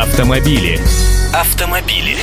Автомобили. Автомобили.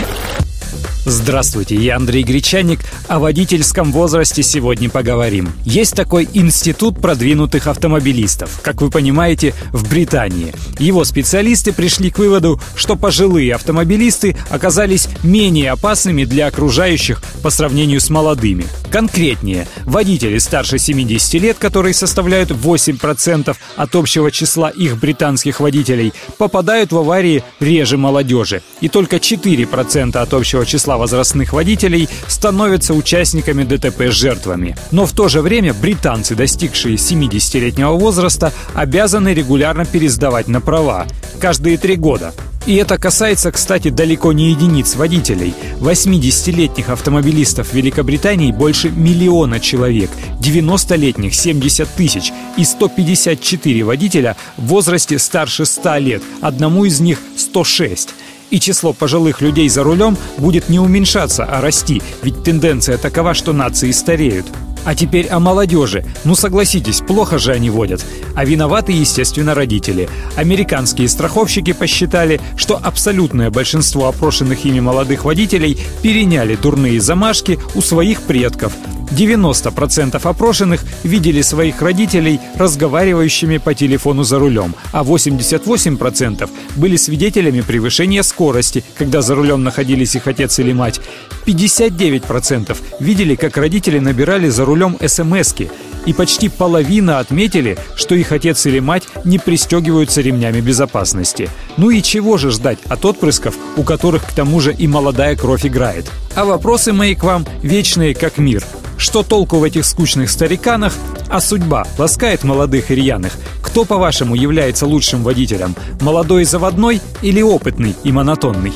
Здравствуйте, я Андрей Гречаник. О водительском возрасте сегодня поговорим. Есть такой институт продвинутых автомобилистов, как вы понимаете, в Британии. Его специалисты пришли к выводу, что пожилые автомобилисты оказались менее опасными для окружающих по сравнению с молодыми. Конкретнее, водители старше 70 лет, которые составляют 8% от общего числа их британских водителей, попадают в аварии реже молодежи. И только 4% от общего числа возрастных водителей становятся участниками ДТП с жертвами. Но в то же время британцы, достигшие 70-летнего возраста, обязаны регулярно пересдавать на права каждые три года. И это касается, кстати, далеко не единиц водителей. 80-летних автомобилистов Великобритании больше миллиона человек, 90-летних 70 тысяч. И 154 водителя в возрасте старше 100 лет, одному из них 106 и число пожилых людей за рулем будет не уменьшаться, а расти, ведь тенденция такова, что нации стареют. А теперь о молодежи. Ну согласитесь, плохо же они водят. А виноваты, естественно, родители. Американские страховщики посчитали, что абсолютное большинство опрошенных ими молодых водителей переняли дурные замашки у своих предков – 90% опрошенных видели своих родителей разговаривающими по телефону за рулем, а 88% были свидетелями превышения скорости, когда за рулем находились их отец или мать. 59% видели, как родители набирали за рулем СМСки, и почти половина отметили, что их отец или мать не пристегиваются ремнями безопасности. Ну и чего же ждать от отпрысков, у которых к тому же и молодая кровь играет? А вопросы мои к вам вечные как мир – что толку в этих скучных стариканах, а судьба ласкает молодых и рьяных? Кто, по-вашему, является лучшим водителем? Молодой заводной или опытный и монотонный?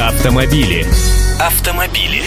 Автомобили. Автомобили.